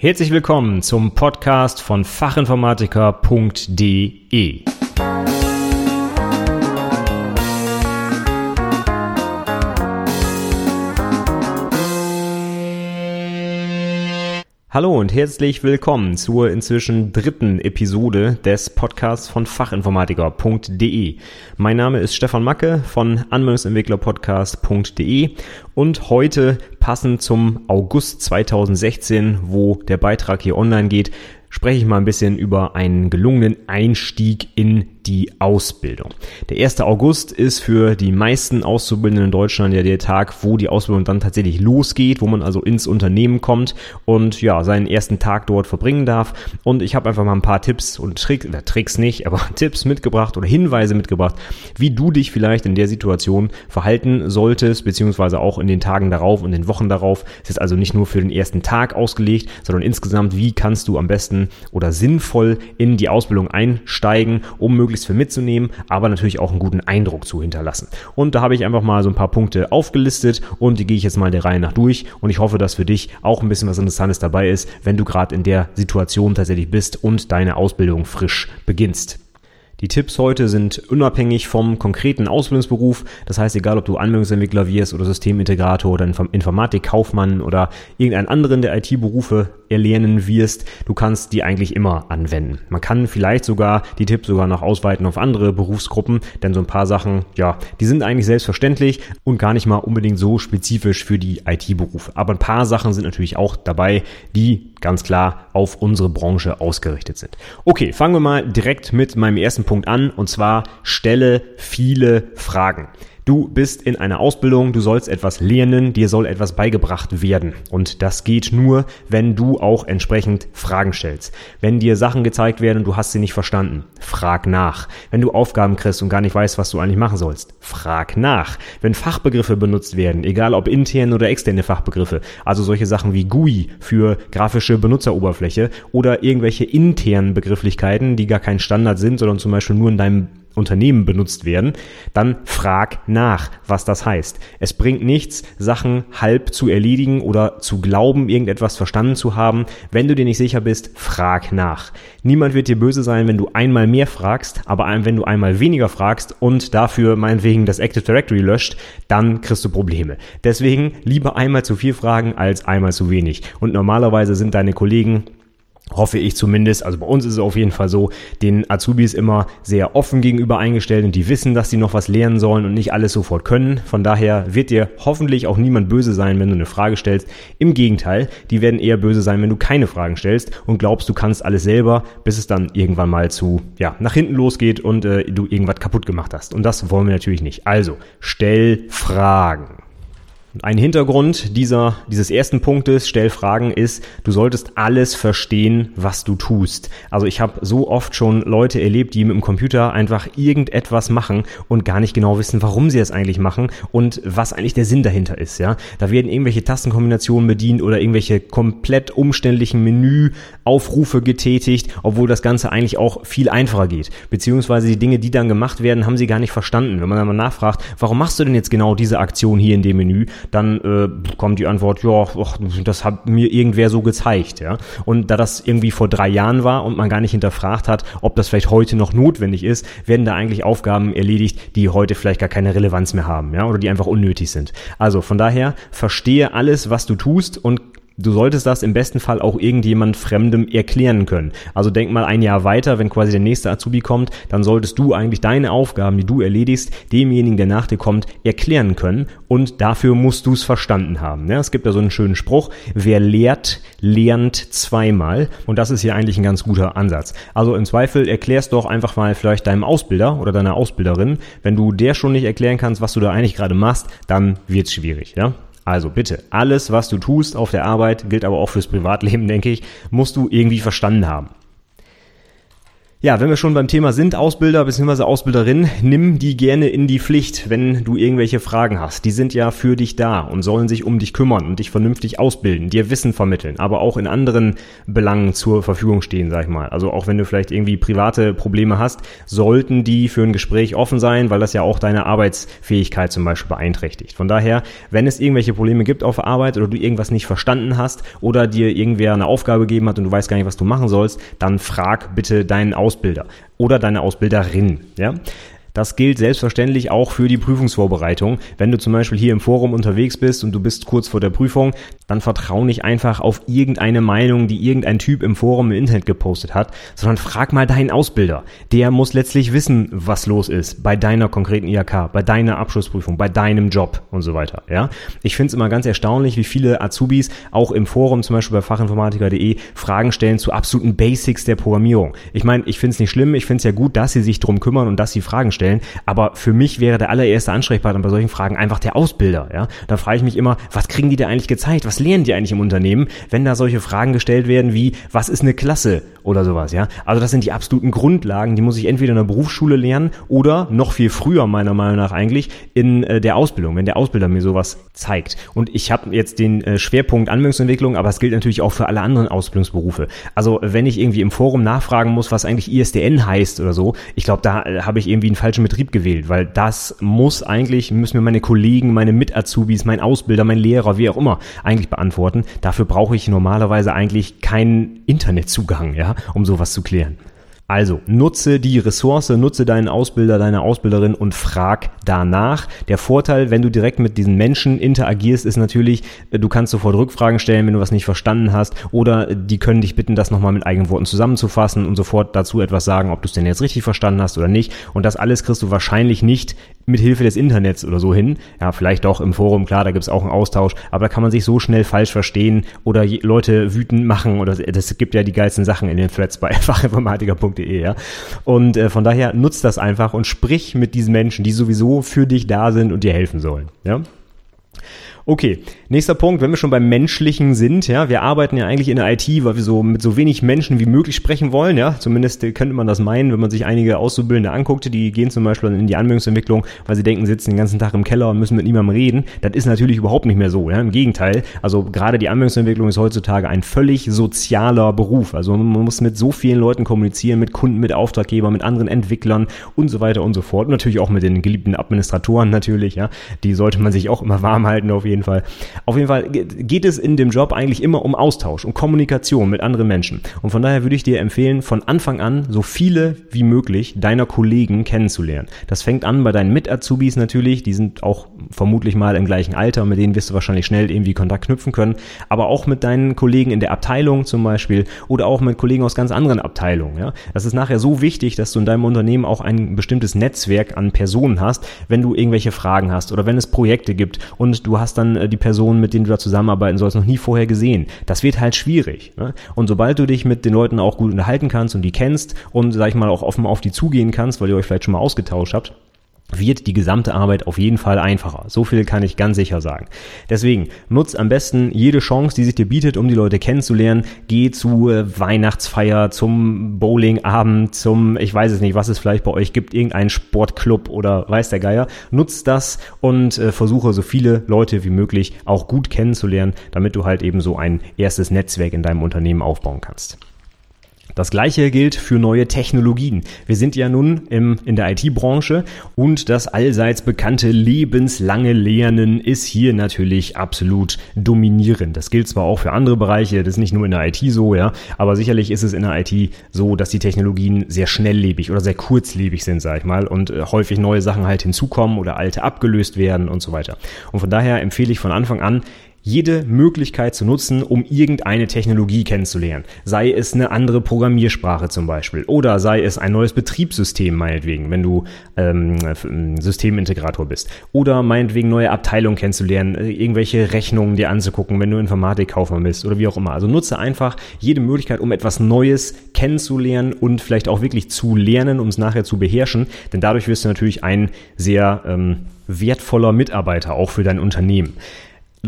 Herzlich willkommen zum Podcast von fachinformatiker.de. Hallo und herzlich willkommen zur inzwischen dritten Episode des Podcasts von Fachinformatiker.de. Mein Name ist Stefan Macke von Anwendungsentwicklerpodcast.de und heute passend zum August 2016, wo der Beitrag hier online geht, spreche ich mal ein bisschen über einen gelungenen Einstieg in die Ausbildung. Der 1. August ist für die meisten Auszubildenden in Deutschland ja der Tag, wo die Ausbildung dann tatsächlich losgeht, wo man also ins Unternehmen kommt und ja, seinen ersten Tag dort verbringen darf. Und ich habe einfach mal ein paar Tipps und Tricks, oder Tricks nicht, aber Tipps mitgebracht oder Hinweise mitgebracht, wie du dich vielleicht in der Situation verhalten solltest, beziehungsweise auch in den Tagen darauf und den Wochen darauf. Es ist also nicht nur für den ersten Tag ausgelegt, sondern insgesamt, wie kannst du am besten oder sinnvoll in die Ausbildung einsteigen, um möglichst möglichst viel mitzunehmen, aber natürlich auch einen guten Eindruck zu hinterlassen. Und da habe ich einfach mal so ein paar Punkte aufgelistet und die gehe ich jetzt mal der Reihe nach durch und ich hoffe, dass für dich auch ein bisschen was Interessantes dabei ist, wenn du gerade in der Situation tatsächlich bist und deine Ausbildung frisch beginnst. Die Tipps heute sind unabhängig vom konkreten Ausbildungsberuf. Das heißt, egal ob du Anwendungsentwickler wirst oder Systemintegrator oder Informatikkaufmann oder irgendeinen anderen der IT-Berufe erlernen wirst, du kannst die eigentlich immer anwenden. Man kann vielleicht sogar die Tipps sogar noch ausweiten auf andere Berufsgruppen, denn so ein paar Sachen, ja, die sind eigentlich selbstverständlich und gar nicht mal unbedingt so spezifisch für die IT-Berufe. Aber ein paar Sachen sind natürlich auch dabei, die ganz klar auf unsere Branche ausgerichtet sind. Okay, fangen wir mal direkt mit meinem ersten Punkt an und zwar stelle viele Fragen. Du bist in einer Ausbildung, du sollst etwas lernen, dir soll etwas beigebracht werden. Und das geht nur, wenn du auch entsprechend Fragen stellst. Wenn dir Sachen gezeigt werden und du hast sie nicht verstanden, frag nach. Wenn du Aufgaben kriegst und gar nicht weißt, was du eigentlich machen sollst, frag nach. Wenn Fachbegriffe benutzt werden, egal ob interne oder externe Fachbegriffe, also solche Sachen wie GUI für grafische Benutzeroberfläche oder irgendwelche internen Begrifflichkeiten, die gar kein Standard sind, sondern zum Beispiel nur in deinem Unternehmen benutzt werden, dann frag nach, was das heißt. Es bringt nichts, Sachen halb zu erledigen oder zu glauben, irgendetwas verstanden zu haben. Wenn du dir nicht sicher bist, frag nach. Niemand wird dir böse sein, wenn du einmal mehr fragst, aber wenn du einmal weniger fragst und dafür meinetwegen das Active Directory löscht, dann kriegst du Probleme. Deswegen lieber einmal zu viel fragen als einmal zu wenig. Und normalerweise sind deine Kollegen hoffe ich zumindest, also bei uns ist es auf jeden Fall so, den Azubis immer sehr offen gegenüber eingestellt und die wissen, dass sie noch was lernen sollen und nicht alles sofort können. Von daher wird dir hoffentlich auch niemand böse sein, wenn du eine Frage stellst. Im Gegenteil, die werden eher böse sein, wenn du keine Fragen stellst und glaubst, du kannst alles selber, bis es dann irgendwann mal zu, ja, nach hinten losgeht und äh, du irgendwas kaputt gemacht hast. Und das wollen wir natürlich nicht. Also, stell Fragen. Ein Hintergrund dieser, dieses ersten Punktes, stell Fragen, ist, du solltest alles verstehen, was du tust. Also ich habe so oft schon Leute erlebt, die mit dem Computer einfach irgendetwas machen und gar nicht genau wissen, warum sie es eigentlich machen und was eigentlich der Sinn dahinter ist. Ja, Da werden irgendwelche Tastenkombinationen bedient oder irgendwelche komplett umständlichen Menüaufrufe getätigt, obwohl das Ganze eigentlich auch viel einfacher geht. Beziehungsweise die Dinge, die dann gemacht werden, haben sie gar nicht verstanden. Wenn man dann mal nachfragt, warum machst du denn jetzt genau diese Aktion hier in dem Menü? Dann äh, kommt die Antwort, ja, das hat mir irgendwer so gezeigt, ja. Und da das irgendwie vor drei Jahren war und man gar nicht hinterfragt hat, ob das vielleicht heute noch notwendig ist, werden da eigentlich Aufgaben erledigt, die heute vielleicht gar keine Relevanz mehr haben, ja, oder die einfach unnötig sind. Also von daher verstehe alles, was du tust und du solltest das im besten Fall auch irgendjemand Fremdem erklären können. Also denk mal ein Jahr weiter, wenn quasi der nächste Azubi kommt, dann solltest du eigentlich deine Aufgaben, die du erledigst, demjenigen, der nach dir kommt, erklären können und dafür musst du es verstanden haben. Ja, es gibt da so einen schönen Spruch, wer lehrt, lernt zweimal und das ist hier eigentlich ein ganz guter Ansatz. Also im Zweifel erklärst doch einfach mal vielleicht deinem Ausbilder oder deiner Ausbilderin, wenn du der schon nicht erklären kannst, was du da eigentlich gerade machst, dann wird's schwierig, ja? Also bitte, alles, was du tust auf der Arbeit, gilt aber auch fürs Privatleben, denke ich, musst du irgendwie verstanden haben. Ja, wenn wir schon beim Thema sind, Ausbilder bzw. Ausbilderin, nimm die gerne in die Pflicht, wenn du irgendwelche Fragen hast. Die sind ja für dich da und sollen sich um dich kümmern und dich vernünftig ausbilden, dir Wissen vermitteln, aber auch in anderen Belangen zur Verfügung stehen, sag ich mal. Also auch wenn du vielleicht irgendwie private Probleme hast, sollten die für ein Gespräch offen sein, weil das ja auch deine Arbeitsfähigkeit zum Beispiel beeinträchtigt. Von daher, wenn es irgendwelche Probleme gibt auf Arbeit oder du irgendwas nicht verstanden hast oder dir irgendwer eine Aufgabe gegeben hat und du weißt gar nicht, was du machen sollst, dann frag bitte deinen Ausbilder Ausbilder oder deine Ausbilderin. Ja? Das gilt selbstverständlich auch für die Prüfungsvorbereitung. Wenn du zum Beispiel hier im Forum unterwegs bist und du bist kurz vor der Prüfung, dann vertrau nicht einfach auf irgendeine Meinung, die irgendein Typ im Forum im Internet gepostet hat, sondern frag mal deinen Ausbilder. Der muss letztlich wissen, was los ist bei deiner konkreten IHK, bei deiner Abschlussprüfung, bei deinem Job und so weiter. Ja, ich finde es immer ganz erstaunlich, wie viele Azubis auch im Forum, zum Beispiel bei fachinformatiker.de, Fragen stellen zu absoluten Basics der Programmierung. Ich meine, ich finde es nicht schlimm, ich finde es ja gut, dass sie sich drum kümmern und dass sie Fragen stellen, aber für mich wäre der allererste Ansprechpartner bei solchen Fragen einfach der Ausbilder. Ja, da frage ich mich immer, was kriegen die da eigentlich gezeigt? Was lernen die eigentlich im Unternehmen, wenn da solche Fragen gestellt werden wie, was ist eine Klasse oder sowas, ja? Also das sind die absoluten Grundlagen, die muss ich entweder in der Berufsschule lernen oder noch viel früher meiner Meinung nach eigentlich in äh, der Ausbildung, wenn der Ausbilder mir sowas zeigt. Und ich habe jetzt den äh, Schwerpunkt Anwendungsentwicklung, aber es gilt natürlich auch für alle anderen Ausbildungsberufe. Also wenn ich irgendwie im Forum nachfragen muss, was eigentlich ISDN heißt oder so, ich glaube, da äh, habe ich irgendwie einen falschen Betrieb gewählt, weil das muss eigentlich, müssen mir meine Kollegen, meine Mit-Azubis, mein Ausbilder, mein Lehrer, wie auch immer, eigentlich beantworten. Dafür brauche ich normalerweise eigentlich keinen Internetzugang, ja, um sowas zu klären. Also nutze die Ressource, nutze deinen Ausbilder, deine Ausbilderin und frag danach. Der Vorteil, wenn du direkt mit diesen Menschen interagierst, ist natürlich, äh, du kannst sofort Rückfragen stellen, wenn du was nicht verstanden hast oder die können dich bitten, das nochmal mit eigenen Worten zusammenzufassen und sofort dazu etwas sagen, ob du es denn jetzt richtig verstanden hast oder nicht. Und das alles kriegst du wahrscheinlich nicht mit Hilfe des Internets oder so hin. Ja, vielleicht doch im Forum, klar, da gibt's auch einen Austausch, aber da kann man sich so schnell falsch verstehen oder Leute wütend machen oder das gibt ja die geilsten Sachen in den Threads bei fachinformatiker.de, ja. Und äh, von daher nutzt das einfach und sprich mit diesen Menschen, die sowieso für dich da sind und dir helfen sollen, ja. Okay, nächster Punkt, wenn wir schon beim Menschlichen sind, ja, wir arbeiten ja eigentlich in der IT, weil wir so mit so wenig Menschen wie möglich sprechen wollen, ja, zumindest könnte man das meinen, wenn man sich einige Auszubildende anguckt, die gehen zum Beispiel in die Anwendungsentwicklung, weil sie denken, sitzen den ganzen Tag im Keller und müssen mit niemandem reden. Das ist natürlich überhaupt nicht mehr so, ja, im Gegenteil. Also gerade die Anwendungsentwicklung ist heutzutage ein völlig sozialer Beruf. Also man muss mit so vielen Leuten kommunizieren, mit Kunden, mit Auftraggebern, mit anderen Entwicklern und so weiter und so fort. Und natürlich auch mit den geliebten Administratoren natürlich, ja. Die sollte man sich auch immer warm halten auf jeden Fall. Auf jeden Fall geht es in dem Job eigentlich immer um Austausch, um Kommunikation mit anderen Menschen. Und von daher würde ich dir empfehlen, von Anfang an so viele wie möglich deiner Kollegen kennenzulernen. Das fängt an bei deinen Mit-Azubis natürlich, die sind auch vermutlich mal im gleichen Alter, mit denen wirst du wahrscheinlich schnell irgendwie Kontakt knüpfen können, aber auch mit deinen Kollegen in der Abteilung zum Beispiel oder auch mit Kollegen aus ganz anderen Abteilungen. Ja? Das ist nachher so wichtig, dass du in deinem Unternehmen auch ein bestimmtes Netzwerk an Personen hast, wenn du irgendwelche Fragen hast oder wenn es Projekte gibt und du hast dann äh, die Personen, mit denen du da zusammenarbeiten sollst, noch nie vorher gesehen. Das wird halt schwierig. Ne? Und sobald du dich mit den Leuten auch gut unterhalten kannst und die kennst und, sag ich mal, auch offen auf die zugehen kannst, weil ihr euch vielleicht schon mal ausgetauscht habt, wird die gesamte Arbeit auf jeden Fall einfacher. So viel kann ich ganz sicher sagen. Deswegen nutz am besten jede Chance, die sich dir bietet, um die Leute kennenzulernen. Geh zu äh, Weihnachtsfeier, zum Bowlingabend, zum, ich weiß es nicht, was es vielleicht bei euch gibt, irgendeinen Sportclub oder weiß der Geier. Nutz das und äh, versuche so viele Leute wie möglich auch gut kennenzulernen, damit du halt eben so ein erstes Netzwerk in deinem Unternehmen aufbauen kannst. Das gleiche gilt für neue Technologien. Wir sind ja nun im, in der IT-Branche und das allseits bekannte lebenslange Lernen ist hier natürlich absolut dominierend. Das gilt zwar auch für andere Bereiche, das ist nicht nur in der IT so, ja, aber sicherlich ist es in der IT so, dass die Technologien sehr schnelllebig oder sehr kurzlebig sind, sag ich mal, und äh, häufig neue Sachen halt hinzukommen oder alte abgelöst werden und so weiter. Und von daher empfehle ich von Anfang an, jede Möglichkeit zu nutzen, um irgendeine Technologie kennenzulernen. Sei es eine andere Programmiersprache zum Beispiel oder sei es ein neues Betriebssystem meinetwegen, wenn du ähm, Systemintegrator bist. Oder meinetwegen neue Abteilungen kennenzulernen, äh, irgendwelche Rechnungen dir anzugucken, wenn du Informatikkaufmann bist oder wie auch immer. Also nutze einfach jede Möglichkeit, um etwas Neues kennenzulernen und vielleicht auch wirklich zu lernen, um es nachher zu beherrschen. Denn dadurch wirst du natürlich ein sehr ähm, wertvoller Mitarbeiter auch für dein Unternehmen.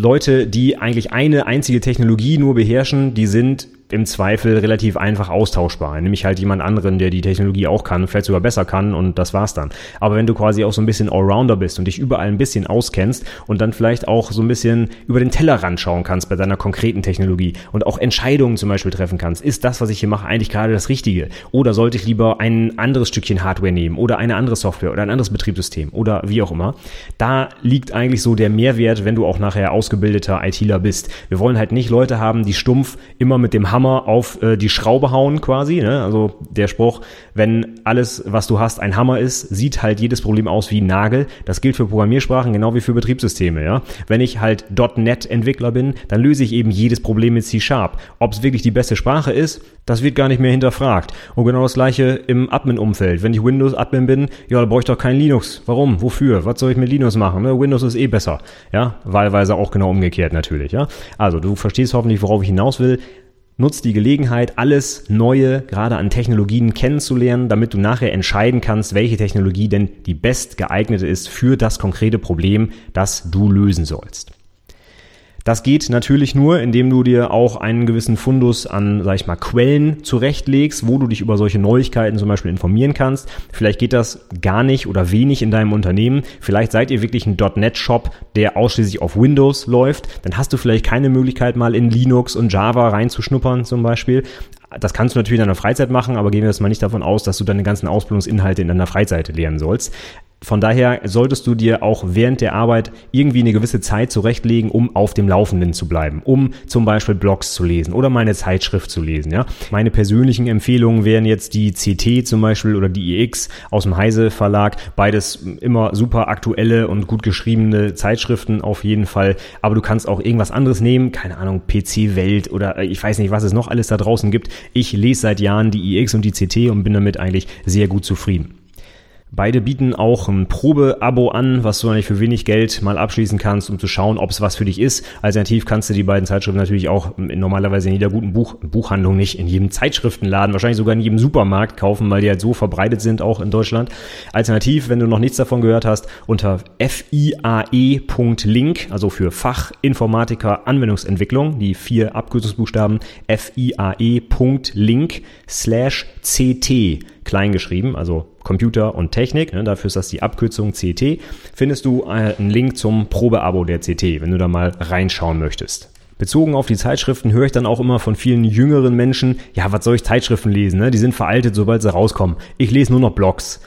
Leute, die eigentlich eine einzige Technologie nur beherrschen, die sind im Zweifel relativ einfach austauschbar. Nämlich halt jemand anderen, der die Technologie auch kann, vielleicht sogar besser kann und das war's dann. Aber wenn du quasi auch so ein bisschen Allrounder bist und dich überall ein bisschen auskennst und dann vielleicht auch so ein bisschen über den Tellerrand schauen kannst bei deiner konkreten Technologie und auch Entscheidungen zum Beispiel treffen kannst, ist das, was ich hier mache, eigentlich gerade das Richtige? Oder sollte ich lieber ein anderes Stückchen Hardware nehmen oder eine andere Software oder ein anderes Betriebssystem oder wie auch immer? Da liegt eigentlich so der Mehrwert, wenn du auch nachher ausgebildeter ITler bist. Wir wollen halt nicht Leute haben, die stumpf immer mit dem Hammer Hammer auf äh, die Schraube hauen quasi. Ne? Also der Spruch, wenn alles, was du hast, ein Hammer ist, sieht halt jedes Problem aus wie ein Nagel. Das gilt für Programmiersprachen genau wie für Betriebssysteme. Ja? Wenn ich halt .NET-Entwickler bin, dann löse ich eben jedes Problem mit C-Sharp. Ob es wirklich die beste Sprache ist, das wird gar nicht mehr hinterfragt. Und genau das gleiche im Admin-Umfeld. Wenn ich Windows-Admin bin, ja, da brauche ich doch kein Linux. Warum? Wofür? Was soll ich mit Linux machen? Ne? Windows ist eh besser. Ja, wahlweise auch genau umgekehrt natürlich. Ja, also du verstehst hoffentlich, worauf ich hinaus will nutzt die Gelegenheit, alles Neue, gerade an Technologien kennenzulernen, damit du nachher entscheiden kannst, welche Technologie denn die best geeignete ist für das konkrete Problem, das du lösen sollst. Das geht natürlich nur, indem du dir auch einen gewissen Fundus an, sag ich mal, Quellen zurechtlegst, wo du dich über solche Neuigkeiten zum Beispiel informieren kannst. Vielleicht geht das gar nicht oder wenig in deinem Unternehmen. Vielleicht seid ihr wirklich ein .NET-Shop, der ausschließlich auf Windows läuft. Dann hast du vielleicht keine Möglichkeit, mal in Linux und Java reinzuschnuppern zum Beispiel. Das kannst du natürlich in deiner Freizeit machen, aber gehen wir jetzt mal nicht davon aus, dass du deine ganzen Ausbildungsinhalte in deiner Freizeit lernen sollst. Von daher solltest du dir auch während der Arbeit irgendwie eine gewisse Zeit zurechtlegen, um auf dem Laufenden zu bleiben, um zum Beispiel Blogs zu lesen oder meine Zeitschrift zu lesen. Ja? Meine persönlichen Empfehlungen wären jetzt die CT zum Beispiel oder die EX aus dem Heise Verlag. Beides immer super aktuelle und gut geschriebene Zeitschriften auf jeden Fall. Aber du kannst auch irgendwas anderes nehmen, keine Ahnung, PC Welt oder äh, ich weiß nicht, was es noch alles da draußen gibt. Ich lese seit Jahren die EX und die CT und bin damit eigentlich sehr gut zufrieden. Beide bieten auch ein Probe-Abo an, was du eigentlich für wenig Geld mal abschließen kannst, um zu schauen, ob es was für dich ist. Alternativ kannst du die beiden Zeitschriften natürlich auch normalerweise in jeder guten Buch, Buchhandlung nicht, in jedem Zeitschriftenladen, wahrscheinlich sogar in jedem Supermarkt kaufen, weil die halt so verbreitet sind, auch in Deutschland. Alternativ, wenn du noch nichts davon gehört hast, unter fiae.link, also für Fachinformatiker Anwendungsentwicklung, die vier Abkürzungsbuchstaben fiae.link slash ct klein geschrieben, also Computer und Technik, ne, dafür ist das die Abkürzung CT, findest du äh, einen Link zum Probeabo der CT, wenn du da mal reinschauen möchtest. Bezogen auf die Zeitschriften höre ich dann auch immer von vielen jüngeren Menschen, ja, was soll ich Zeitschriften lesen? Ne? Die sind veraltet, sobald sie rauskommen. Ich lese nur noch Blogs.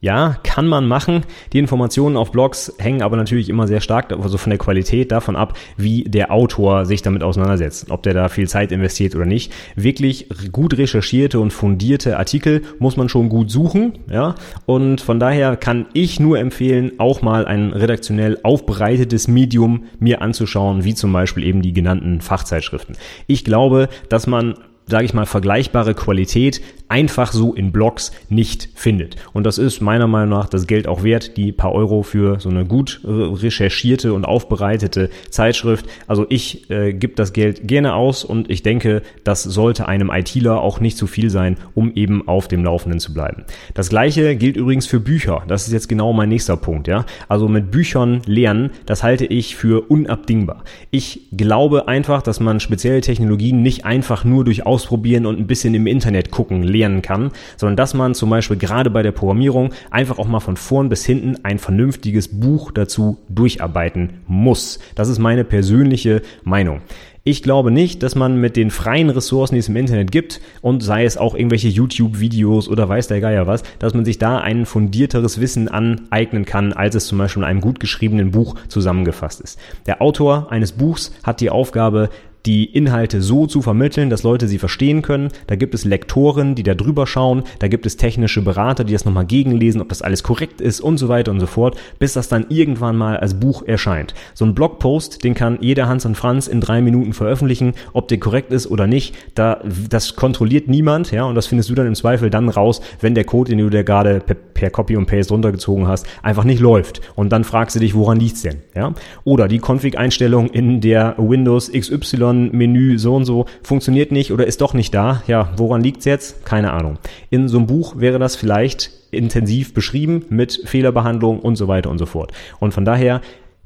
Ja, kann man machen. Die Informationen auf Blogs hängen aber natürlich immer sehr stark also von der Qualität davon ab, wie der Autor sich damit auseinandersetzt, ob der da viel Zeit investiert oder nicht. Wirklich gut recherchierte und fundierte Artikel muss man schon gut suchen, ja. Und von daher kann ich nur empfehlen, auch mal ein redaktionell aufbereitetes Medium mir anzuschauen, wie zum Beispiel eben die genannten Fachzeitschriften. Ich glaube, dass man sage ich mal, vergleichbare Qualität einfach so in Blogs nicht findet. Und das ist meiner Meinung nach das Geld auch wert, die paar Euro für so eine gut äh, recherchierte und aufbereitete Zeitschrift. Also ich äh, gebe das Geld gerne aus und ich denke, das sollte einem ITler auch nicht zu viel sein, um eben auf dem Laufenden zu bleiben. Das gleiche gilt übrigens für Bücher. Das ist jetzt genau mein nächster Punkt, ja. Also mit Büchern lernen, das halte ich für unabdingbar. Ich glaube einfach, dass man spezielle Technologien nicht einfach nur durch Ausprobieren und ein bisschen im Internet gucken lernen kann, sondern dass man zum Beispiel gerade bei der Programmierung einfach auch mal von vorn bis hinten ein vernünftiges Buch dazu durcharbeiten muss. Das ist meine persönliche Meinung. Ich glaube nicht, dass man mit den freien Ressourcen, die es im Internet gibt, und sei es auch irgendwelche YouTube-Videos oder weiß der Geier was, dass man sich da ein fundierteres Wissen aneignen kann, als es zum Beispiel in einem gut geschriebenen Buch zusammengefasst ist. Der Autor eines Buchs hat die Aufgabe, die Inhalte so zu vermitteln, dass Leute sie verstehen können. Da gibt es Lektoren, die da drüber schauen. Da gibt es technische Berater, die das nochmal gegenlesen, ob das alles korrekt ist und so weiter und so fort, bis das dann irgendwann mal als Buch erscheint. So ein Blogpost, den kann jeder Hans und Franz in drei Minuten veröffentlichen, ob der korrekt ist oder nicht. Da, das kontrolliert niemand, ja, und das findest du dann im Zweifel dann raus, wenn der Code, den du dir gerade per, per Copy und Paste runtergezogen hast, einfach nicht läuft. Und dann fragst du dich, woran liegt's denn, ja? Oder die Config-Einstellung in der Windows XY Menü so und so funktioniert nicht oder ist doch nicht da. Ja, woran liegt's jetzt? Keine Ahnung. In so einem Buch wäre das vielleicht intensiv beschrieben mit Fehlerbehandlung und so weiter und so fort. Und von daher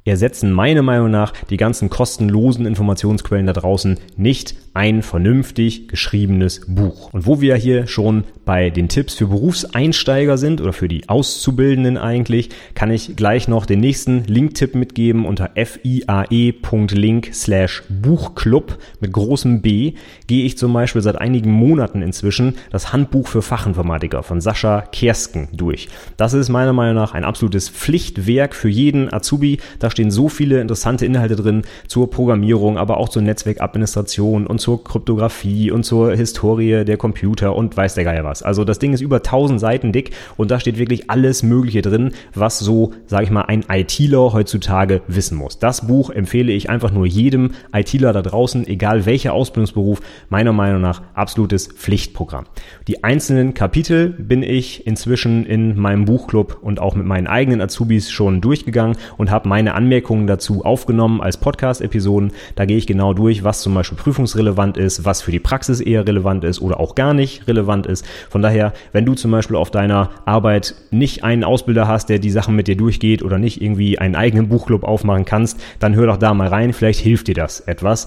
ersetzen meiner Meinung nach die ganzen kostenlosen Informationsquellen da draußen nicht ein vernünftig geschriebenes Buch. Und wo wir hier schon bei den Tipps für Berufseinsteiger sind oder für die Auszubildenden eigentlich, kann ich gleich noch den nächsten Link-Tipp mitgeben unter fiae.link slash Buchclub mit großem B gehe ich zum Beispiel seit einigen Monaten inzwischen das Handbuch für Fachinformatiker von Sascha Kersken durch. Das ist meiner Meinung nach ein absolutes Pflichtwerk für jeden Azubi. Da stehen so viele interessante Inhalte drin zur Programmierung, aber auch zur Netzwerkadministration und zur Kryptographie und zur Historie der Computer und weiß der Geier was. Also das Ding ist über 1000 Seiten dick und da steht wirklich alles Mögliche drin, was so, sage ich mal, ein ITler heutzutage wissen muss. Das Buch empfehle ich einfach nur jedem ITler da draußen, egal welcher Ausbildungsberuf, meiner Meinung nach absolutes Pflichtprogramm. Die einzelnen Kapitel bin ich inzwischen in meinem Buchclub und auch mit meinen eigenen Azubis schon durchgegangen und habe meine Anmerkungen dazu aufgenommen als Podcast-Episoden. Da gehe ich genau durch, was zum Beispiel prüfungsrelevant ist, was für die Praxis eher relevant ist oder auch gar nicht relevant ist. Von daher, wenn du zum Beispiel auf deiner Arbeit nicht einen Ausbilder hast, der die Sachen mit dir durchgeht oder nicht irgendwie einen eigenen Buchclub aufmachen kannst, dann hör doch da mal rein. Vielleicht hilft dir das etwas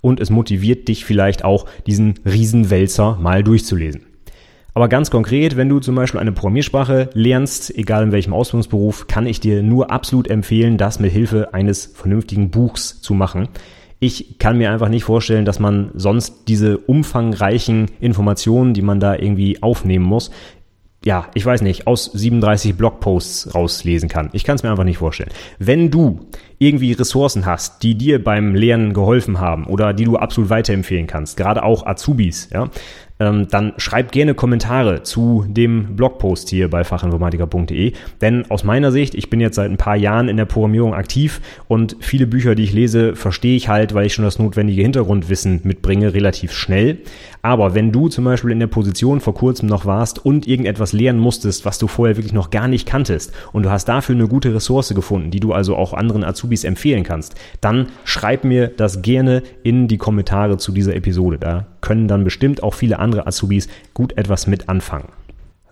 und es motiviert dich vielleicht auch, diesen Riesenwälzer mal durchzulesen. Aber ganz konkret, wenn du zum Beispiel eine Programmiersprache lernst, egal in welchem Ausbildungsberuf, kann ich dir nur absolut empfehlen, das mit Hilfe eines vernünftigen Buchs zu machen. Ich kann mir einfach nicht vorstellen, dass man sonst diese umfangreichen Informationen, die man da irgendwie aufnehmen muss, ja, ich weiß nicht, aus 37 Blogposts rauslesen kann. Ich kann es mir einfach nicht vorstellen. Wenn du irgendwie Ressourcen hast, die dir beim Lernen geholfen haben oder die du absolut weiterempfehlen kannst, gerade auch Azubis, ja, ähm, dann schreibt gerne Kommentare zu dem Blogpost hier bei fachinformatiker.de. Denn aus meiner Sicht, ich bin jetzt seit ein paar Jahren in der Programmierung aktiv und viele Bücher, die ich lese, verstehe ich halt, weil ich schon das notwendige Hintergrundwissen mitbringe, relativ schnell. Aber wenn du zum Beispiel in der Position vor kurzem noch warst und irgendetwas lernen musstest, was du vorher wirklich noch gar nicht kanntest und du hast dafür eine gute Ressource gefunden, die du also auch anderen Azubis empfehlen kannst, dann schreib mir das gerne in die Kommentare zu dieser Episode. Da können dann bestimmt auch viele andere Azubis gut etwas mit anfangen.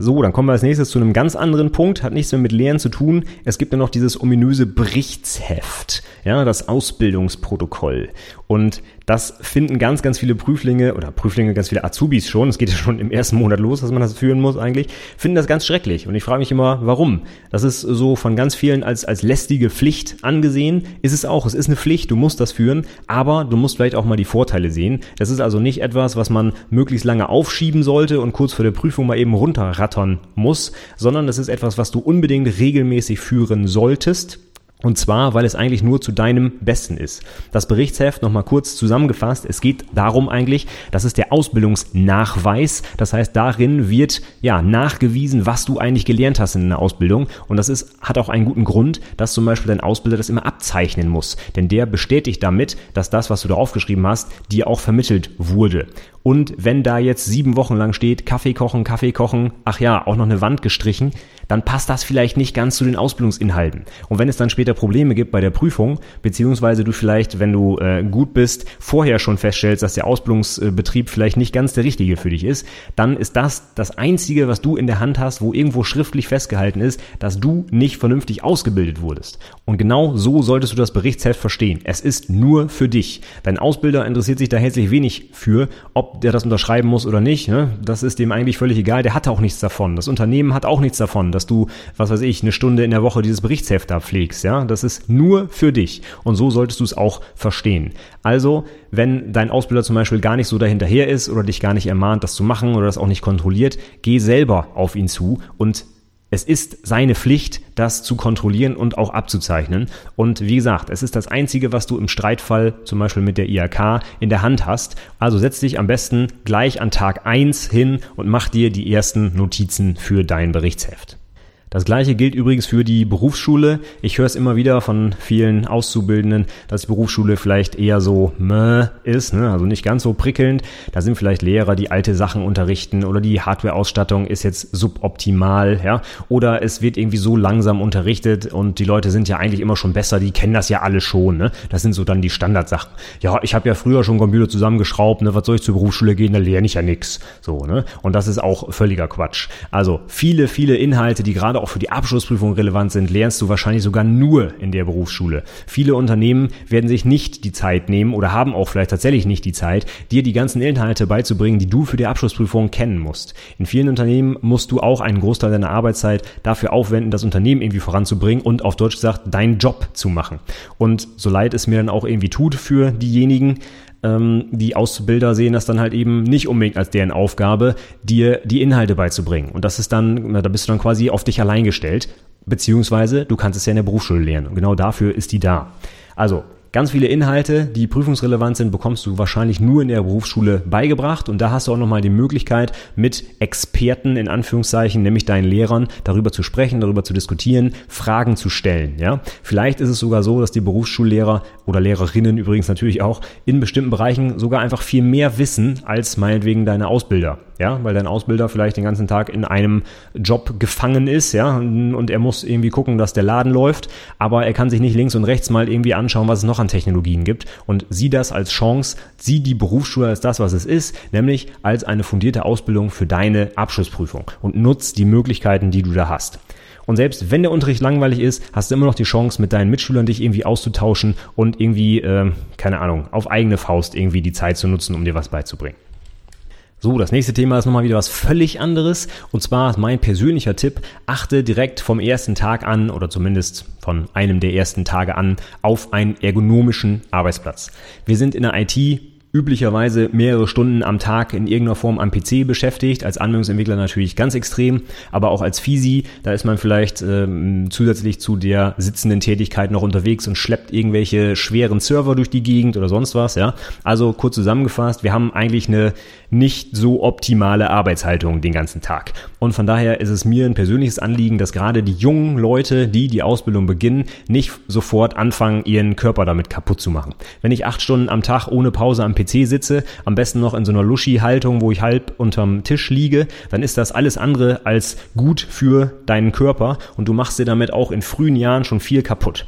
So, dann kommen wir als nächstes zu einem ganz anderen Punkt, hat nichts mehr mit Lehren zu tun. Es gibt ja noch dieses ominöse Berichtsheft, ja, das Ausbildungsprotokoll. Und das finden ganz, ganz viele Prüflinge oder Prüflinge, ganz viele Azubis schon, es geht ja schon im ersten Monat los, dass man das führen muss eigentlich, finden das ganz schrecklich. Und ich frage mich immer, warum? Das ist so von ganz vielen als, als lästige Pflicht angesehen. Ist es auch, es ist eine Pflicht, du musst das führen, aber du musst vielleicht auch mal die Vorteile sehen. Das ist also nicht etwas, was man möglichst lange aufschieben sollte und kurz vor der Prüfung mal eben runterrattern muss, sondern das ist etwas, was du unbedingt regelmäßig führen solltest und zwar, weil es eigentlich nur zu deinem Besten ist. Das Berichtsheft nochmal kurz zusammengefasst. Es geht darum eigentlich, das ist der Ausbildungsnachweis. Das heißt, darin wird ja nachgewiesen, was du eigentlich gelernt hast in der Ausbildung. Und das ist, hat auch einen guten Grund, dass zum Beispiel dein Ausbilder das immer abzeichnen muss. Denn der bestätigt damit, dass das, was du da aufgeschrieben hast, dir auch vermittelt wurde. Und wenn da jetzt sieben Wochen lang steht, Kaffee kochen, Kaffee kochen, ach ja, auch noch eine Wand gestrichen, dann passt das vielleicht nicht ganz zu den Ausbildungsinhalten. Und wenn es dann später Probleme gibt bei der Prüfung, beziehungsweise du vielleicht, wenn du äh, gut bist, vorher schon feststellst, dass der Ausbildungsbetrieb vielleicht nicht ganz der richtige für dich ist, dann ist das das Einzige, was du in der Hand hast, wo irgendwo schriftlich festgehalten ist, dass du nicht vernünftig ausgebildet wurdest. Und genau so solltest du das Berichtsheft verstehen. Es ist nur für dich. Dein Ausbilder interessiert sich da herzlich wenig für, ob der das unterschreiben muss oder nicht, ne? das ist dem eigentlich völlig egal. Der hat auch nichts davon. Das Unternehmen hat auch nichts davon, dass du, was weiß ich, eine Stunde in der Woche dieses Berichtsheft da. Ja? Das ist nur für dich. Und so solltest du es auch verstehen. Also, wenn dein Ausbilder zum Beispiel gar nicht so dahinterher ist oder dich gar nicht ermahnt, das zu machen oder das auch nicht kontrolliert, geh selber auf ihn zu und es ist seine Pflicht, das zu kontrollieren und auch abzuzeichnen. Und wie gesagt, es ist das Einzige, was du im Streitfall zum Beispiel mit der IHK in der Hand hast. Also setz dich am besten gleich an Tag eins hin und mach dir die ersten Notizen für dein Berichtsheft. Das gleiche gilt übrigens für die Berufsschule. Ich höre es immer wieder von vielen Auszubildenden, dass die Berufsschule vielleicht eher so meh ist, ne? also nicht ganz so prickelnd. Da sind vielleicht Lehrer, die alte Sachen unterrichten oder die Hardware-Ausstattung ist jetzt suboptimal, ja, oder es wird irgendwie so langsam unterrichtet und die Leute sind ja eigentlich immer schon besser, die kennen das ja alle schon, ne? Das sind so dann die Standardsachen. Ja, ich habe ja früher schon Computer zusammengeschraubt, ne? Was soll ich zur Berufsschule gehen? Da lerne ich ja nix, so, ne? Und das ist auch völliger Quatsch. Also viele, viele Inhalte, die gerade gerade auch für die Abschlussprüfung relevant sind, lernst du wahrscheinlich sogar nur in der Berufsschule. Viele Unternehmen werden sich nicht die Zeit nehmen oder haben auch vielleicht tatsächlich nicht die Zeit, dir die ganzen Inhalte beizubringen, die du für die Abschlussprüfung kennen musst. In vielen Unternehmen musst du auch einen Großteil deiner Arbeitszeit dafür aufwenden, das Unternehmen irgendwie voranzubringen und auf Deutsch gesagt deinen Job zu machen. Und so leid es mir dann auch irgendwie tut für diejenigen, ähm, die Ausbilder sehen das dann halt eben nicht unbedingt als deren Aufgabe, dir die Inhalte beizubringen. Und das ist dann, da bist du dann quasi auf dich allein gestellt, beziehungsweise du kannst es ja in der Berufsschule lernen. Und genau dafür ist die da. Also, Ganz viele Inhalte, die prüfungsrelevant sind, bekommst du wahrscheinlich nur in der Berufsschule beigebracht und da hast du auch nochmal die Möglichkeit, mit Experten in Anführungszeichen, nämlich deinen Lehrern, darüber zu sprechen, darüber zu diskutieren, Fragen zu stellen. Ja? Vielleicht ist es sogar so, dass die Berufsschullehrer oder Lehrerinnen übrigens natürlich auch in bestimmten Bereichen sogar einfach viel mehr wissen als meinetwegen deine Ausbilder ja, weil dein Ausbilder vielleicht den ganzen Tag in einem Job gefangen ist, ja, und er muss irgendwie gucken, dass der Laden läuft, aber er kann sich nicht links und rechts mal irgendwie anschauen, was es noch an Technologien gibt und sieh das als Chance, sieh die Berufsschule als das, was es ist, nämlich als eine fundierte Ausbildung für deine Abschlussprüfung und nutz die Möglichkeiten, die du da hast. Und selbst wenn der Unterricht langweilig ist, hast du immer noch die Chance, mit deinen Mitschülern dich irgendwie auszutauschen und irgendwie, äh, keine Ahnung, auf eigene Faust irgendwie die Zeit zu nutzen, um dir was beizubringen. So, das nächste Thema ist nochmal wieder was völlig anderes. Und zwar mein persönlicher Tipp, achte direkt vom ersten Tag an oder zumindest von einem der ersten Tage an auf einen ergonomischen Arbeitsplatz. Wir sind in der IT üblicherweise mehrere Stunden am Tag in irgendeiner Form am PC beschäftigt, als Anwendungsentwickler natürlich ganz extrem, aber auch als Fisi, da ist man vielleicht ähm, zusätzlich zu der sitzenden Tätigkeit noch unterwegs und schleppt irgendwelche schweren Server durch die Gegend oder sonst was, ja. Also kurz zusammengefasst, wir haben eigentlich eine nicht so optimale Arbeitshaltung den ganzen Tag. Und von daher ist es mir ein persönliches Anliegen, dass gerade die jungen Leute, die die Ausbildung beginnen, nicht sofort anfangen, ihren Körper damit kaputt zu machen. Wenn ich acht Stunden am Tag ohne Pause am PC sitze, am besten noch in so einer Luschi-Haltung, wo ich halb unterm Tisch liege, dann ist das alles andere als gut für deinen Körper und du machst dir damit auch in frühen Jahren schon viel kaputt.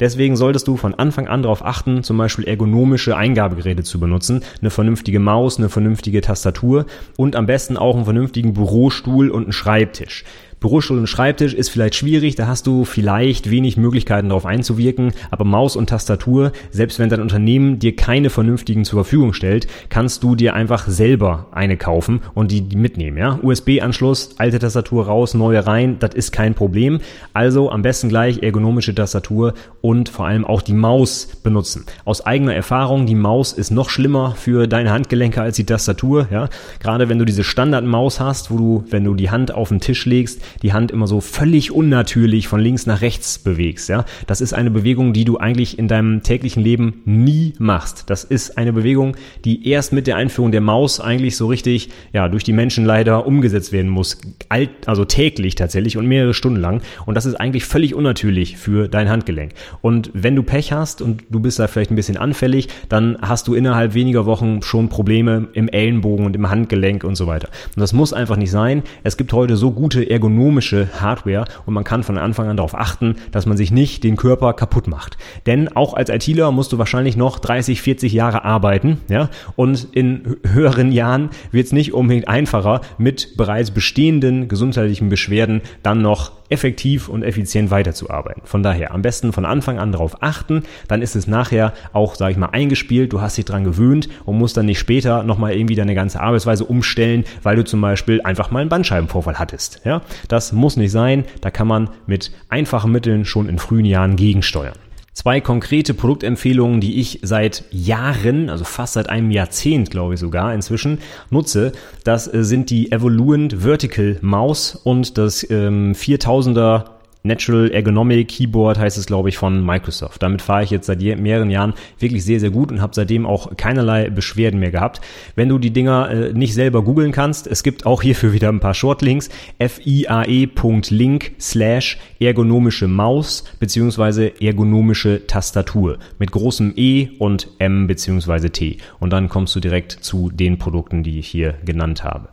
Deswegen solltest du von Anfang an darauf achten, zum Beispiel ergonomische Eingabegeräte zu benutzen, eine vernünftige Maus, eine vernünftige Tastatur und am besten auch einen vernünftigen Bürostuhl und einen Schreibtisch. Bürostuhl und Schreibtisch ist vielleicht schwierig, da hast du vielleicht wenig Möglichkeiten darauf einzuwirken, aber Maus und Tastatur, selbst wenn dein Unternehmen dir keine vernünftigen zur Verfügung stellt, kannst du dir einfach selber eine kaufen und die, die mitnehmen, ja? USB-Anschluss, alte Tastatur raus, neue rein, das ist kein Problem. Also am besten gleich ergonomische Tastatur und vor allem auch die Maus benutzen. Aus eigener Erfahrung, die Maus ist noch schlimmer für deine Handgelenke als die Tastatur, ja? Gerade wenn du diese Standardmaus hast, wo du, wenn du die Hand auf den Tisch legst, die Hand immer so völlig unnatürlich von links nach rechts bewegst. Ja, das ist eine Bewegung, die du eigentlich in deinem täglichen Leben nie machst. Das ist eine Bewegung, die erst mit der Einführung der Maus eigentlich so richtig, ja, durch die Menschen leider umgesetzt werden muss. Alt, also täglich tatsächlich und mehrere Stunden lang. Und das ist eigentlich völlig unnatürlich für dein Handgelenk. Und wenn du Pech hast und du bist da vielleicht ein bisschen anfällig, dann hast du innerhalb weniger Wochen schon Probleme im Ellenbogen und im Handgelenk und so weiter. Und das muss einfach nicht sein. Es gibt heute so gute Ergonomie ergonomische Hardware und man kann von Anfang an darauf achten, dass man sich nicht den Körper kaputt macht. Denn auch als ITler musst du wahrscheinlich noch 30, 40 Jahre arbeiten, ja, und in höheren Jahren wird es nicht unbedingt einfacher, mit bereits bestehenden gesundheitlichen Beschwerden dann noch effektiv und effizient weiterzuarbeiten. Von daher am besten von Anfang an darauf achten, dann ist es nachher auch, sage ich mal, eingespielt, du hast dich dran gewöhnt und musst dann nicht später nochmal irgendwie deine ganze Arbeitsweise umstellen, weil du zum Beispiel einfach mal einen Bandscheibenvorfall hattest. Ja, das muss nicht sein, da kann man mit einfachen Mitteln schon in frühen Jahren gegensteuern. Zwei konkrete Produktempfehlungen, die ich seit Jahren, also fast seit einem Jahrzehnt, glaube ich sogar inzwischen, nutze. Das äh, sind die Evoluent Vertical Maus und das ähm, 4000er Natural Ergonomic Keyboard heißt es, glaube ich, von Microsoft. Damit fahre ich jetzt seit mehreren Jahren wirklich sehr, sehr gut und habe seitdem auch keinerlei Beschwerden mehr gehabt. Wenn du die Dinger äh, nicht selber googeln kannst, es gibt auch hierfür wieder ein paar Shortlinks, fiae.link slash ergonomische Maus beziehungsweise ergonomische Tastatur mit großem E und M beziehungsweise T. Und dann kommst du direkt zu den Produkten, die ich hier genannt habe.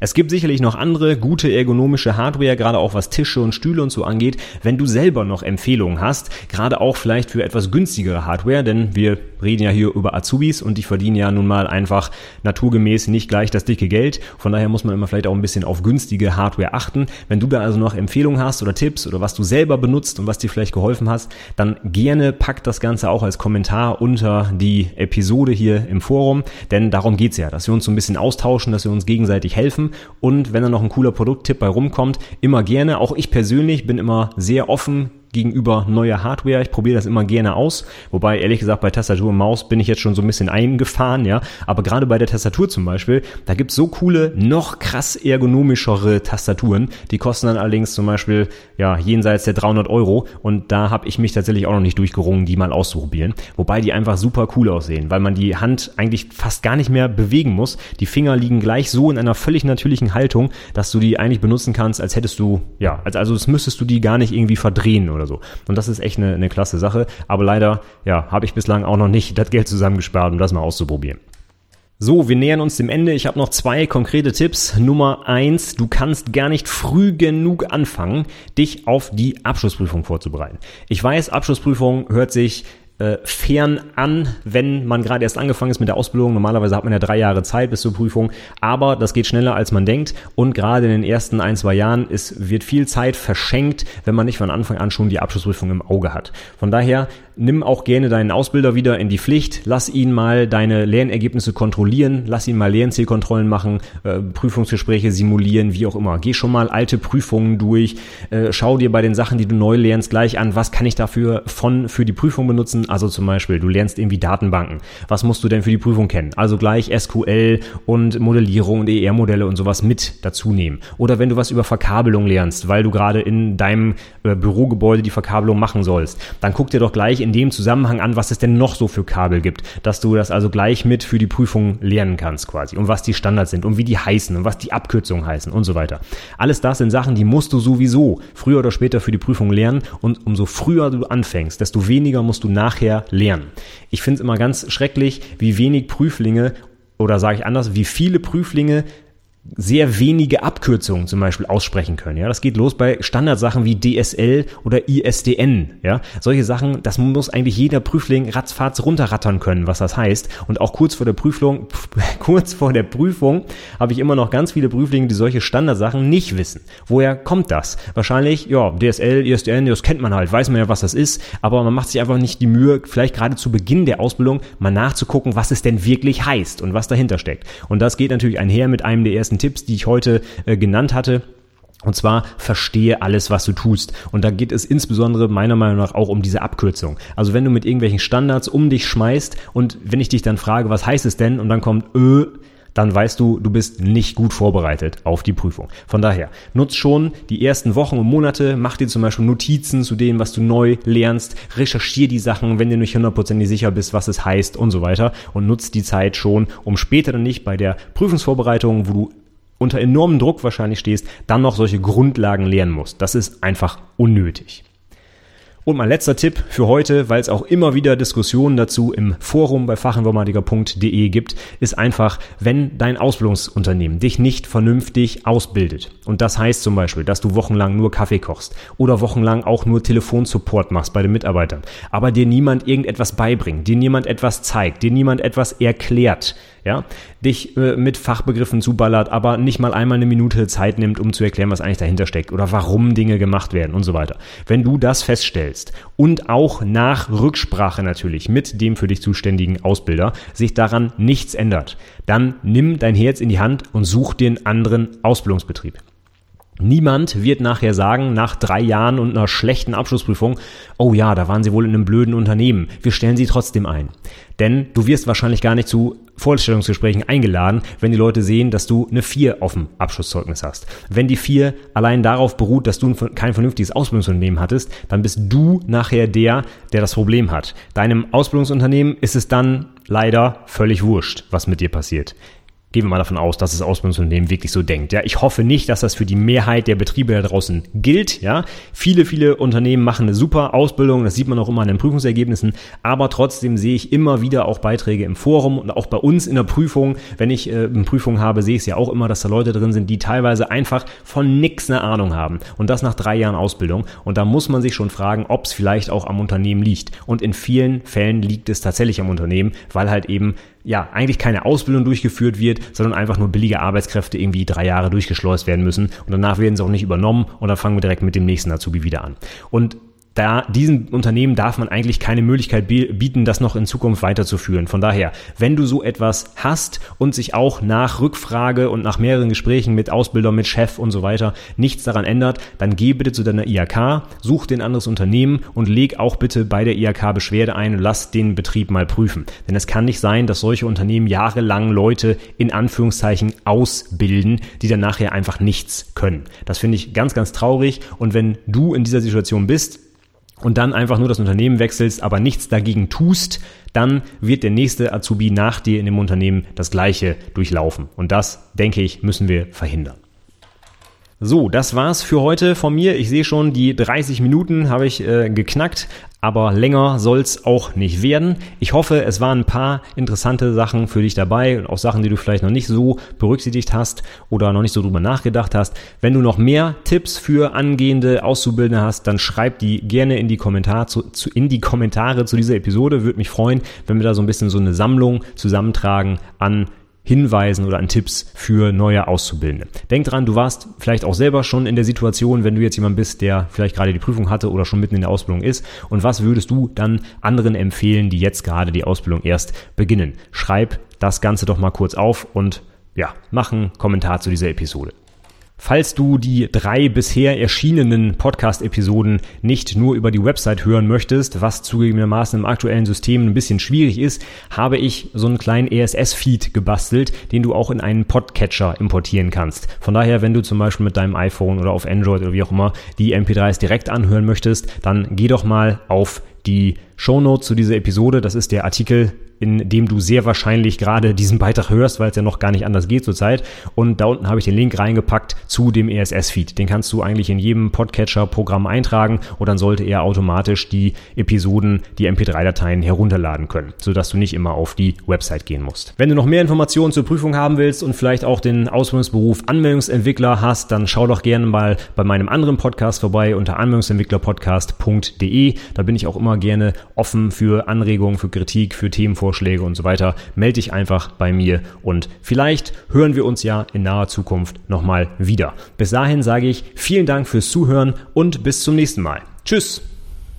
Es gibt sicherlich noch andere gute ergonomische Hardware, gerade auch was Tische und Stühle und so angeht. Wenn du selber noch Empfehlungen hast, gerade auch vielleicht für etwas günstigere Hardware, denn wir reden ja hier über Azubis und die verdienen ja nun mal einfach naturgemäß nicht gleich das dicke Geld. Von daher muss man immer vielleicht auch ein bisschen auf günstige Hardware achten. Wenn du da also noch Empfehlungen hast oder Tipps oder was du selber benutzt und was dir vielleicht geholfen hast, dann gerne pack das Ganze auch als Kommentar unter die Episode hier im Forum, denn darum geht's ja, dass wir uns so ein bisschen austauschen, dass wir uns gegenseitig helfen und wenn da noch ein cooler Produkttipp bei rumkommt, immer gerne. Auch ich persönlich bin immer sehr offen gegenüber neuer Hardware. Ich probiere das immer gerne aus. Wobei, ehrlich gesagt, bei Tastatur und Maus bin ich jetzt schon so ein bisschen eingefahren, ja. Aber gerade bei der Tastatur zum Beispiel, da gibt's so coole, noch krass ergonomischere Tastaturen. Die kosten dann allerdings zum Beispiel, ja, jenseits der 300 Euro. Und da habe ich mich tatsächlich auch noch nicht durchgerungen, die mal auszuprobieren. Wobei die einfach super cool aussehen, weil man die Hand eigentlich fast gar nicht mehr bewegen muss. Die Finger liegen gleich so in einer völlig natürlichen Haltung, dass du die eigentlich benutzen kannst, als hättest du, ja, als also das müsstest du die gar nicht irgendwie verdrehen oder so. Und das ist echt eine, eine klasse Sache. Aber leider, ja, habe ich bislang auch noch nicht das Geld zusammengespart, um das mal auszuprobieren. So, wir nähern uns dem Ende. Ich habe noch zwei konkrete Tipps. Nummer eins, du kannst gar nicht früh genug anfangen, dich auf die Abschlussprüfung vorzubereiten. Ich weiß, Abschlussprüfung hört sich äh, fern an, wenn man gerade erst angefangen ist mit der Ausbildung. Normalerweise hat man ja drei Jahre Zeit bis zur Prüfung, aber das geht schneller als man denkt und gerade in den ersten ein, zwei Jahren ist, wird viel Zeit verschenkt, wenn man nicht von Anfang an schon die Abschlussprüfung im Auge hat. Von daher nimm auch gerne deinen Ausbilder wieder in die Pflicht, lass ihn mal deine Lernergebnisse kontrollieren, lass ihn mal Lernzielkontrollen machen, äh, Prüfungsgespräche simulieren, wie auch immer. Geh schon mal alte Prüfungen durch, äh, schau dir bei den Sachen, die du neu lernst, gleich an, was kann ich dafür von für die Prüfung benutzen, also zum Beispiel, du lernst irgendwie Datenbanken. Was musst du denn für die Prüfung kennen? Also gleich SQL und Modellierung und ER-Modelle und sowas mit dazu nehmen. Oder wenn du was über Verkabelung lernst, weil du gerade in deinem äh, Bürogebäude die Verkabelung machen sollst, dann guck dir doch gleich in dem Zusammenhang an, was es denn noch so für Kabel gibt, dass du das also gleich mit für die Prüfung lernen kannst quasi und was die Standards sind und wie die heißen und was die Abkürzungen heißen und so weiter. Alles das sind Sachen, die musst du sowieso früher oder später für die Prüfung lernen und umso früher du anfängst, desto weniger musst du nach nachher lernen. Ich finde es immer ganz schrecklich, wie wenig Prüflinge oder sage ich anders, wie viele Prüflinge sehr wenige Abkürzungen zum Beispiel aussprechen können. Ja, das geht los bei Standardsachen wie DSL oder ISDN. Ja, solche Sachen, das muss eigentlich jeder Prüfling ratzfatz runterrattern können, was das heißt. Und auch kurz vor der Prüfung, kurz vor der Prüfung habe ich immer noch ganz viele Prüflinge, die solche Standardsachen nicht wissen. Woher kommt das? Wahrscheinlich, ja, DSL, ISDN, das kennt man halt, weiß man ja, was das ist, aber man macht sich einfach nicht die Mühe, vielleicht gerade zu Beginn der Ausbildung mal nachzugucken, was es denn wirklich heißt und was dahinter steckt. Und das geht natürlich einher mit einem der ersten wichtigsten Tipps, die ich heute äh, genannt hatte. Und zwar verstehe alles, was du tust. Und da geht es insbesondere meiner Meinung nach auch um diese Abkürzung. Also wenn du mit irgendwelchen Standards um dich schmeißt und wenn ich dich dann frage, was heißt es denn? Und dann kommt, äh, dann weißt du, du bist nicht gut vorbereitet auf die Prüfung. Von daher, nutz schon die ersten Wochen und Monate, mach dir zum Beispiel Notizen zu dem, was du neu lernst, recherchier die Sachen, wenn du nicht hundertprozentig sicher bist, was es heißt und so weiter und nutz die Zeit schon, um später dann nicht bei der Prüfungsvorbereitung, wo du unter enormem Druck wahrscheinlich stehst, dann noch solche Grundlagen lernen musst. Das ist einfach unnötig. Und mein letzter Tipp für heute, weil es auch immer wieder Diskussionen dazu im Forum bei fachinformatiker.de gibt, ist einfach, wenn dein Ausbildungsunternehmen dich nicht vernünftig ausbildet. Und das heißt zum Beispiel, dass du wochenlang nur Kaffee kochst oder wochenlang auch nur Telefonsupport machst bei den Mitarbeitern, aber dir niemand irgendetwas beibringt, dir niemand etwas zeigt, dir niemand etwas erklärt, ja, dich äh, mit Fachbegriffen zuballert, aber nicht mal einmal eine Minute Zeit nimmt, um zu erklären, was eigentlich dahinter steckt oder warum Dinge gemacht werden und so weiter. Wenn du das feststellst und auch nach Rücksprache natürlich mit dem für dich zuständigen Ausbilder sich daran nichts ändert, dann nimm dein Herz in die Hand und such den anderen Ausbildungsbetrieb. Niemand wird nachher sagen, nach drei Jahren und einer schlechten Abschlussprüfung, oh ja, da waren Sie wohl in einem blöden Unternehmen. Wir stellen Sie trotzdem ein. Denn du wirst wahrscheinlich gar nicht zu Vorstellungsgesprächen eingeladen, wenn die Leute sehen, dass du eine 4 auf dem Abschlusszeugnis hast. Wenn die 4 allein darauf beruht, dass du kein vernünftiges Ausbildungsunternehmen hattest, dann bist du nachher der, der das Problem hat. Deinem Ausbildungsunternehmen ist es dann leider völlig wurscht, was mit dir passiert. Gehen wir mal davon aus, dass das Ausbildungsunternehmen wirklich so denkt. Ja, ich hoffe nicht, dass das für die Mehrheit der Betriebe da draußen gilt. Ja, viele, viele Unternehmen machen eine super Ausbildung. Das sieht man auch immer an den Prüfungsergebnissen. Aber trotzdem sehe ich immer wieder auch Beiträge im Forum und auch bei uns in der Prüfung. Wenn ich äh, eine Prüfung habe, sehe ich es ja auch immer, dass da Leute drin sind, die teilweise einfach von nix eine Ahnung haben. Und das nach drei Jahren Ausbildung. Und da muss man sich schon fragen, ob es vielleicht auch am Unternehmen liegt. Und in vielen Fällen liegt es tatsächlich am Unternehmen, weil halt eben ja, eigentlich keine Ausbildung durchgeführt wird, sondern einfach nur billige Arbeitskräfte irgendwie drei Jahre durchgeschleust werden müssen und danach werden sie auch nicht übernommen und dann fangen wir direkt mit dem nächsten Azubi wieder an. Und da diesen Unternehmen darf man eigentlich keine Möglichkeit bieten, das noch in Zukunft weiterzuführen. Von daher, wenn du so etwas hast und sich auch nach Rückfrage und nach mehreren Gesprächen mit Ausbilder, mit Chef und so weiter nichts daran ändert, dann geh bitte zu deiner IHK, such dir ein anderes Unternehmen und leg auch bitte bei der IHK Beschwerde ein und lass den Betrieb mal prüfen. Denn es kann nicht sein, dass solche Unternehmen jahrelang Leute in Anführungszeichen ausbilden, die dann nachher einfach nichts können. Das finde ich ganz, ganz traurig und wenn du in dieser Situation bist, und dann einfach nur das Unternehmen wechselst, aber nichts dagegen tust, dann wird der nächste Azubi nach dir in dem Unternehmen das gleiche durchlaufen. Und das, denke ich, müssen wir verhindern. So, das war's für heute von mir. Ich sehe schon, die 30 Minuten habe ich äh, geknackt, aber länger soll's auch nicht werden. Ich hoffe, es waren ein paar interessante Sachen für dich dabei und auch Sachen, die du vielleicht noch nicht so berücksichtigt hast oder noch nicht so drüber nachgedacht hast. Wenn du noch mehr Tipps für angehende Auszubildende hast, dann schreib die gerne in die Kommentare zu, zu in die Kommentare zu dieser Episode. Würde mich freuen, wenn wir da so ein bisschen so eine Sammlung zusammentragen an Hinweisen oder an Tipps für neue Auszubildende. Denk dran, du warst vielleicht auch selber schon in der Situation, wenn du jetzt jemand bist, der vielleicht gerade die Prüfung hatte oder schon mitten in der Ausbildung ist. Und was würdest du dann anderen empfehlen, die jetzt gerade die Ausbildung erst beginnen? Schreib das Ganze doch mal kurz auf und ja, mach einen Kommentar zu dieser Episode. Falls du die drei bisher erschienenen Podcast-Episoden nicht nur über die Website hören möchtest, was zugegebenermaßen im aktuellen System ein bisschen schwierig ist, habe ich so einen kleinen ESS-Feed gebastelt, den du auch in einen Podcatcher importieren kannst. Von daher, wenn du zum Beispiel mit deinem iPhone oder auf Android oder wie auch immer die MP3s direkt anhören möchtest, dann geh doch mal auf die Shownote zu dieser Episode. Das ist der Artikel in dem du sehr wahrscheinlich gerade diesen Beitrag hörst, weil es ja noch gar nicht anders geht zurzeit. Und da unten habe ich den Link reingepackt zu dem ESS-Feed. Den kannst du eigentlich in jedem Podcatcher-Programm eintragen und dann sollte er automatisch die Episoden, die MP3-Dateien herunterladen können, sodass du nicht immer auf die Website gehen musst. Wenn du noch mehr Informationen zur Prüfung haben willst und vielleicht auch den Ausbildungsberuf Anmeldungsentwickler hast, dann schau doch gerne mal bei meinem anderen Podcast vorbei unter anmeldungsentwicklerpodcast.de. Da bin ich auch immer gerne offen für Anregungen, für Kritik, für Themen Themenvorschläge und so weiter, melde dich einfach bei mir und vielleicht hören wir uns ja in naher Zukunft nochmal wieder. Bis dahin sage ich vielen Dank fürs Zuhören und bis zum nächsten Mal. Tschüss!